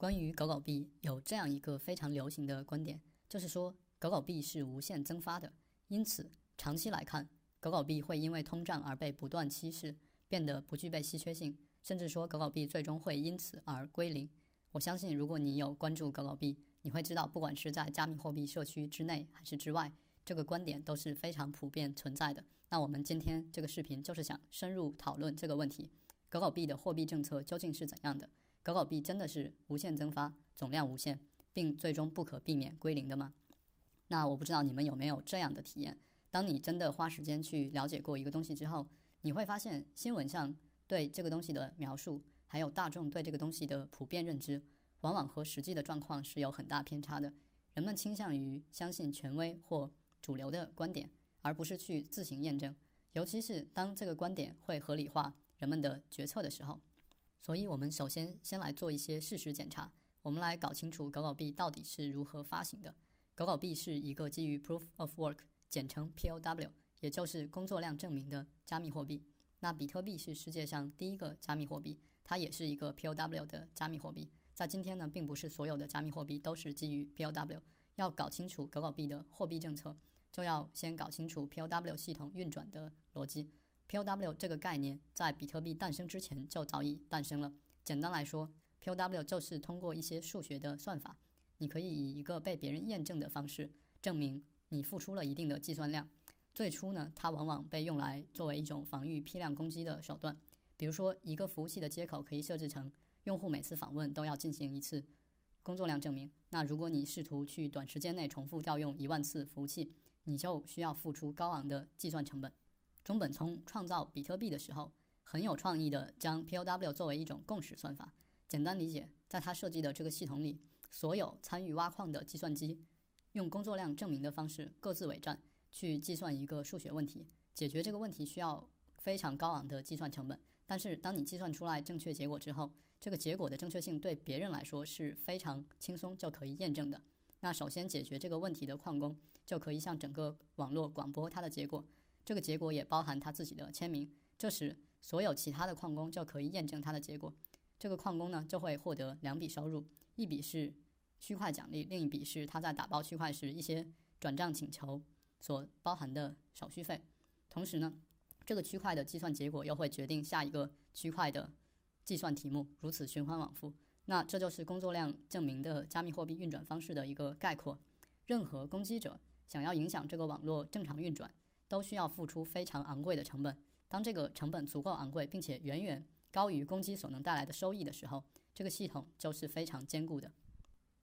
关于狗狗币，有这样一个非常流行的观点，就是说狗狗币是无限增发的，因此长期来看，狗狗币会因为通胀而被不断稀释，变得不具备稀缺性，甚至说狗狗币最终会因此而归零。我相信，如果你有关注狗狗币，你会知道，不管是在加密货币社区之内还是之外，这个观点都是非常普遍存在的。那我们今天这个视频就是想深入讨论这个问题：狗狗币的货币政策究竟是怎样的？狗狗币真的是无限增发，总量无限，并最终不可避免归零的吗？那我不知道你们有没有这样的体验：当你真的花时间去了解过一个东西之后，你会发现新闻上对这个东西的描述，还有大众对这个东西的普遍认知。往往和实际的状况是有很大偏差的。人们倾向于相信权威或主流的观点，而不是去自行验证。尤其是当这个观点会合理化人们的决策的时候。所以，我们首先先来做一些事实检查。我们来搞清楚狗狗币到底是如何发行的。狗狗币是一个基于 Proof of Work，简称 POW，也就是工作量证明的加密货币。那比特币是世界上第一个加密货币，它也是一个 POW 的加密货币。在今天呢，并不是所有的加密货币都是基于 POW。要搞清楚狗狗币的货币政策，就要先搞清楚 POW 系统运转的逻辑。POW 这个概念在比特币诞生之前就早已诞生了。简单来说，POW 就是通过一些数学的算法，你可以以一个被别人验证的方式证明你付出了一定的计算量。最初呢，它往往被用来作为一种防御批量攻击的手段，比如说一个服务器的接口可以设置成。用户每次访问都要进行一次工作量证明。那如果你试图去短时间内重复调用一万次服务器，你就需要付出高昂的计算成本。中本聪创造比特币的时候，很有创意的将 POW 作为一种共识算法。简单理解，在他设计的这个系统里，所有参与挖矿的计算机用工作量证明的方式各自为战，去计算一个数学问题。解决这个问题需要。非常高昂的计算成本，但是当你计算出来正确结果之后，这个结果的正确性对别人来说是非常轻松就可以验证的。那首先解决这个问题的矿工就可以向整个网络广播他的结果，这个结果也包含他自己的签名。这时，所有其他的矿工就可以验证他的结果。这个矿工呢就会获得两笔收入，一笔是区块奖励，另一笔是他在打包区块时一些转账请求所包含的手续费。同时呢。这个区块的计算结果又会决定下一个区块的计算题目，如此循环往复。那这就是工作量证明的加密货币运转方式的一个概括。任何攻击者想要影响这个网络正常运转，都需要付出非常昂贵的成本。当这个成本足够昂贵，并且远远高于攻击所能带来的收益的时候，这个系统就是非常坚固的。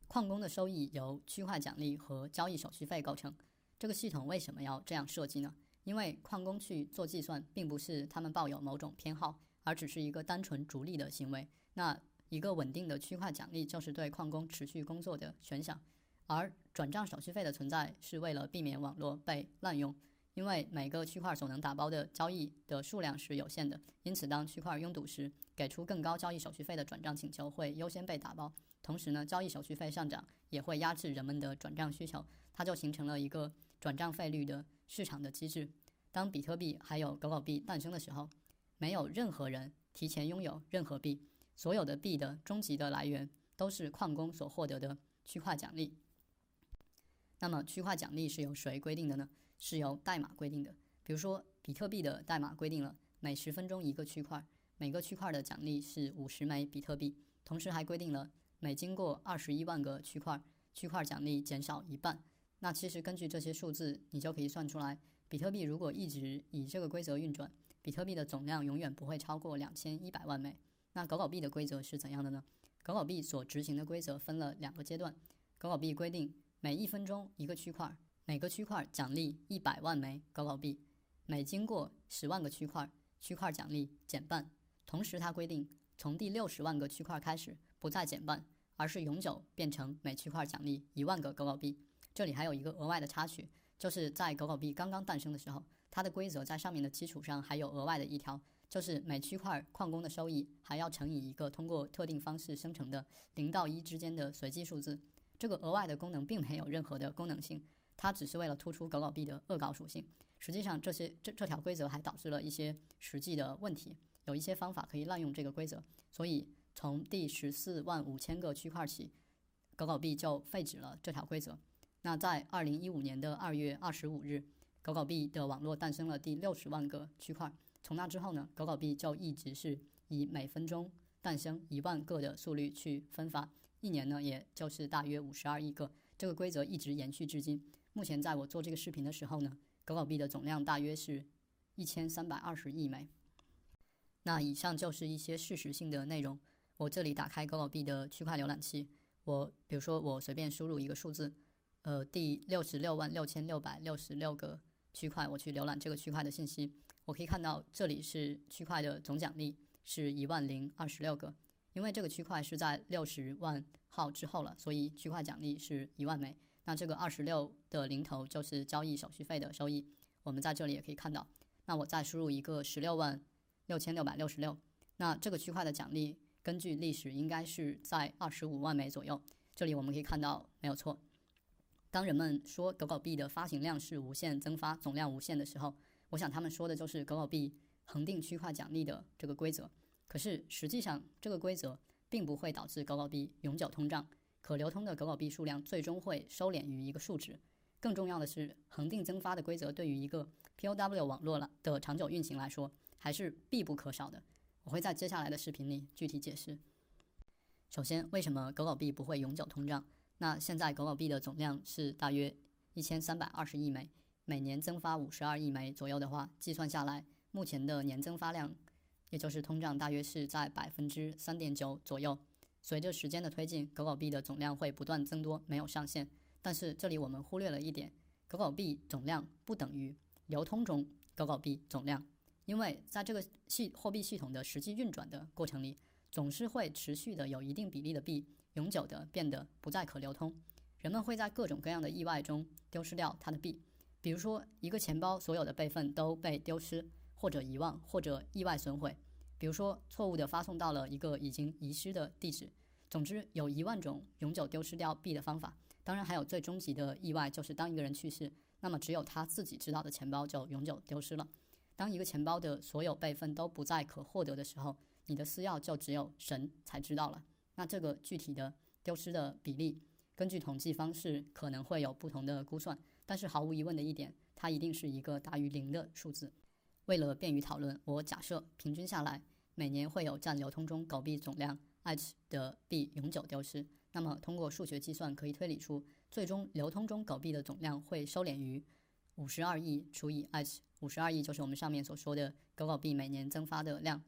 矿工的收益由区块奖励和交易手续费构成。这个系统为什么要这样设计呢？因为矿工去做计算，并不是他们抱有某种偏好，而只是一个单纯逐利的行为。那一个稳定的区块奖励就是对矿工持续工作的悬赏，而转账手续费的存在是为了避免网络被滥用。因为每个区块所能打包的交易的数量是有限的，因此当区块拥堵时，给出更高交易手续费的转账请求会优先被打包。同时呢，交易手续费上涨也会压制人们的转账需求，它就形成了一个转账费率的。市场的机制，当比特币还有狗狗币诞生的时候，没有任何人提前拥有任何币，所有的币的终极的来源都是矿工所获得的区块奖励。那么，区块奖励是由谁规定的呢？是由代码规定的。比如说，比特币的代码规定了每十分钟一个区块，每个区块的奖励是五十枚比特币，同时还规定了每经过二十一万个区块，区块奖励减少一半。那其实根据这些数字，你就可以算出来，比特币如果一直以这个规则运转，比特币的总量永远不会超过两千一百万枚。那狗狗币的规则是怎样的呢？狗狗币所执行的规则分了两个阶段。狗狗币规定每一分钟一个区块，每个区块奖励一百万枚狗狗币，每经过十万个区块，区块奖励减半。同时，它规定从第六十万个区块开始不再减半，而是永久变成每区块奖励一万个狗狗币。这里还有一个额外的插曲，就是在狗狗币刚刚诞生的时候，它的规则在上面的基础上还有额外的一条，就是每区块矿工的收益还要乘以一个通过特定方式生成的零到一之间的随机数字。这个额外的功能并没有任何的功能性，它只是为了突出狗狗币的恶搞属性。实际上，这些这这条规则还导致了一些实际的问题，有一些方法可以滥用这个规则，所以从第十四万五千个区块起，狗狗币就废止了这条规则。那在二零一五年的二月二十五日，狗狗币的网络诞生了第六十万个区块。从那之后呢，狗狗币就一直是以每分钟诞生一万个的速率去分发，一年呢，也就是大约五十二亿个。这个规则一直延续至今。目前在我做这个视频的时候呢，狗狗币的总量大约是一千三百二十亿枚。那以上就是一些事实性的内容。我这里打开狗狗币的区块浏览器，我比如说我随便输入一个数字。呃，第六十六万六千六百六十六个区块，我去浏览这个区块的信息，我可以看到这里是区块的总奖励是一万零二十六个，因为这个区块是在六十万号之后了，所以区块奖励是一万枚。那这个二十六的零头就是交易手续费的收益，我们在这里也可以看到。那我再输入一个十六万六千六百六十六，那这个区块的奖励根据历史应该是在二十五万枚左右。这里我们可以看到没有错。当人们说狗狗币的发行量是无限增发，总量无限的时候，我想他们说的就是狗狗币恒定区块奖励的这个规则。可是实际上，这个规则并不会导致狗狗币永久通胀，可流通的狗狗币数量最终会收敛于一个数值。更重要的是，恒定增发的规则对于一个 POW 网络了的长久运行来说，还是必不可少的。我会在接下来的视频里具体解释。首先，为什么狗狗币不会永久通胀？那现在狗狗币的总量是大约一千三百二十亿枚，每年增发五十二亿枚左右的话，计算下来，目前的年增发量，也就是通胀，大约是在百分之三点九左右。随着时间的推进，狗狗币的总量会不断增多，没有上限。但是这里我们忽略了一点，狗狗币总量不等于流通中狗狗币总量，因为在这个系货币系统的实际运转的过程里，总是会持续的有一定比例的币。永久的变得不再可流通，人们会在各种各样的意外中丢失掉它的币，比如说一个钱包所有的备份都被丢失，或者遗忘，或者意外损毁，比如说错误的发送到了一个已经遗失的地址。总之，有一万种永久丢失掉币的方法。当然，还有最终极的意外，就是当一个人去世，那么只有他自己知道的钱包就永久丢失了。当一个钱包的所有备份都不再可获得的时候，你的私钥就只有神才知道了。那这个具体的丢失的比例，根据统计方式可能会有不同的估算，但是毫无疑问的一点，它一定是一个大于零的数字。为了便于讨论，我假设平均下来每年会有占流通中狗币总量 h 的币永久丢失。那么通过数学计算可以推理出，最终流通中狗币的总量会收敛于五十二亿除以 h，五十二亿就是我们上面所说的狗狗币每年增发的量，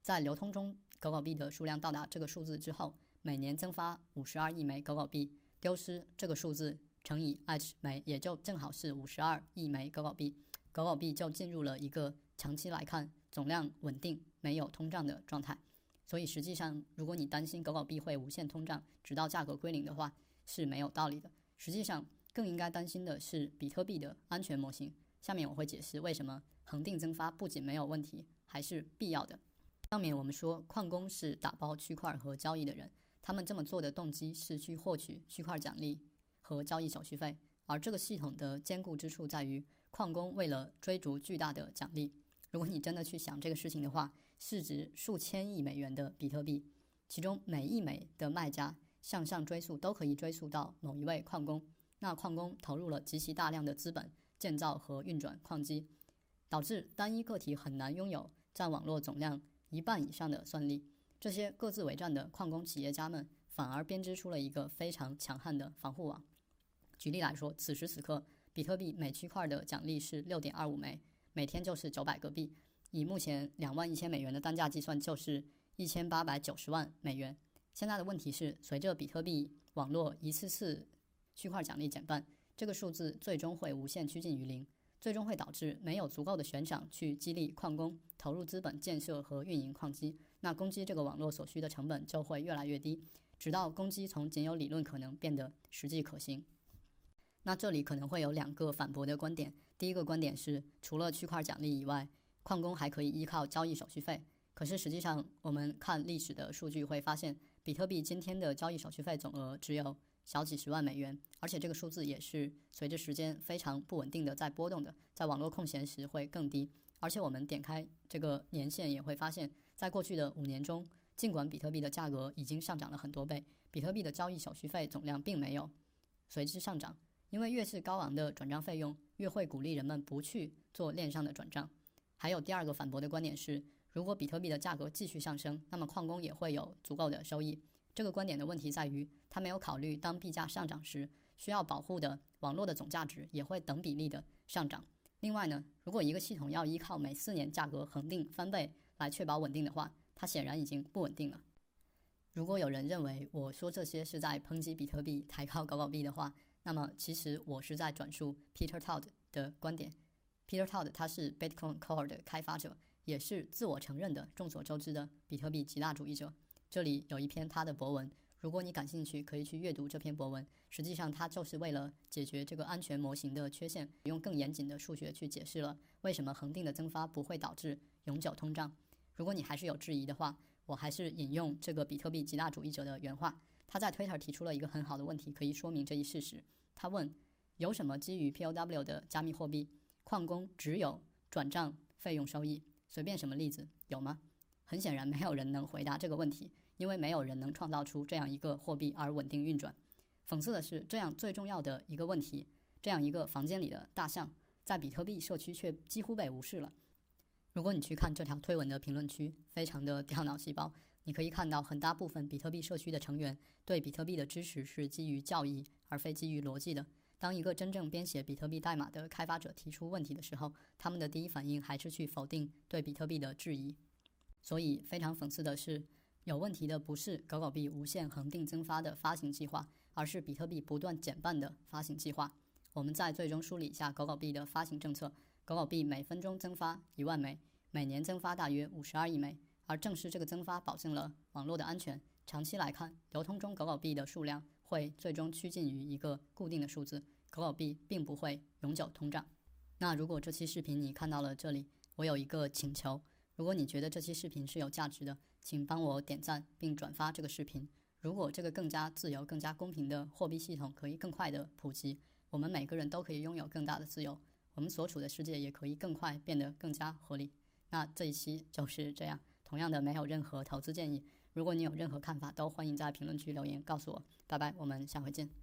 在流通中。狗狗币的数量到达这个数字之后，每年增发五十二亿枚狗狗币，丢失这个数字乘以 h 枚，也就正好是五十二亿枚狗狗币，狗狗币就进入了一个长期来看总量稳定、没有通胀的状态。所以实际上，如果你担心狗狗币会无限通胀，直到价格归零的话，是没有道理的。实际上，更应该担心的是比特币的安全模型。下面我会解释为什么恒定增发不仅没有问题，还是必要的。上面我们说，矿工是打包区块和交易的人，他们这么做的动机是去获取区块奖励和交易手续费。而这个系统的坚固之处在于，矿工为了追逐巨大的奖励，如果你真的去想这个事情的话，市值数千亿美元的比特币，其中每一枚的卖家向上追溯都可以追溯到某一位矿工，那矿工投入了极其大量的资本建造和运转矿机，导致单一个体很难拥有占网络总量。一半以上的算力，这些各自为战的矿工企业家们反而编织出了一个非常强悍的防护网。举例来说，此时此刻，比特币每区块的奖励是六点二五枚，每天就是九百个币，以目前两万一千美元的单价计算，就是一千八百九十万美元。现在的问题是，随着比特币网络一次次区块奖励减半，这个数字最终会无限趋近于零。最终会导致没有足够的悬赏去激励矿工投入资本建设和运营矿机，那攻击这个网络所需的成本就会越来越低，直到攻击从仅有理论可能变得实际可行。那这里可能会有两个反驳的观点，第一个观点是，除了区块奖励以外，矿工还可以依靠交易手续费。可是实际上，我们看历史的数据会发现，比特币今天的交易手续费总额只有。小几十万美元，而且这个数字也是随着时间非常不稳定的在波动的，在网络空闲时会更低。而且我们点开这个年限也会发现，在过去的五年中，尽管比特币的价格已经上涨了很多倍，比特币的交易手续费总量并没有随之上涨，因为越是高昂的转账费用，越会鼓励人们不去做链上的转账。还有第二个反驳的观点是，如果比特币的价格继续上升，那么矿工也会有足够的收益。这个观点的问题在于，他没有考虑当币价上涨时，需要保护的网络的总价值也会等比例的上涨。另外呢，如果一个系统要依靠每四年价格恒定翻倍来确保稳定的话，它显然已经不稳定了。如果有人认为我说这些是在抨击比特币、抬高狗狗币的话，那么其实我是在转述 Peter Todd 的观点。Peter Todd 他是 Bitcoin Core 的开发者，也是自我承认的众所周知的比特币极大主义者。这里有一篇他的博文，如果你感兴趣，可以去阅读这篇博文。实际上，他就是为了解决这个安全模型的缺陷，用更严谨的数学去解释了为什么恒定的增发不会导致永久通胀。如果你还是有质疑的话，我还是引用这个比特币极大主义者的原话。他在 Twitter 提出了一个很好的问题，可以说明这一事实。他问：有什么基于 POW 的加密货币，矿工只有转账费用收益？随便什么例子有吗？很显然，没有人能回答这个问题。因为没有人能创造出这样一个货币而稳定运转。讽刺的是，这样最重要的一个问题，这样一个房间里的大象，在比特币社区却几乎被无视了。如果你去看这条推文的评论区，非常的掉脑细胞，你可以看到很大部分比特币社区的成员对比特币的支持是基于教义而非基于逻辑的。当一个真正编写比特币代码的开发者提出问题的时候，他们的第一反应还是去否定对比特币的质疑。所以，非常讽刺的是。有问题的不是狗狗币无限恒定增发的发行计划，而是比特币不断减半的发行计划。我们再最终梳理一下狗狗币的发行政策：狗狗币每分钟增发一万枚，每年增发大约五十二亿枚。而正是这个增发保证了网络的安全。长期来看，流通中狗狗币的数量会最终趋近于一个固定的数字，狗狗币并不会永久通胀。那如果这期视频你看到了这里，我有一个请求：如果你觉得这期视频是有价值的，请帮我点赞并转发这个视频。如果这个更加自由、更加公平的货币系统可以更快的普及，我们每个人都可以拥有更大的自由，我们所处的世界也可以更快变得更加合理。那这一期就是这样。同样的，没有任何投资建议。如果你有任何看法，都欢迎在评论区留言告诉我。拜拜，我们下回见。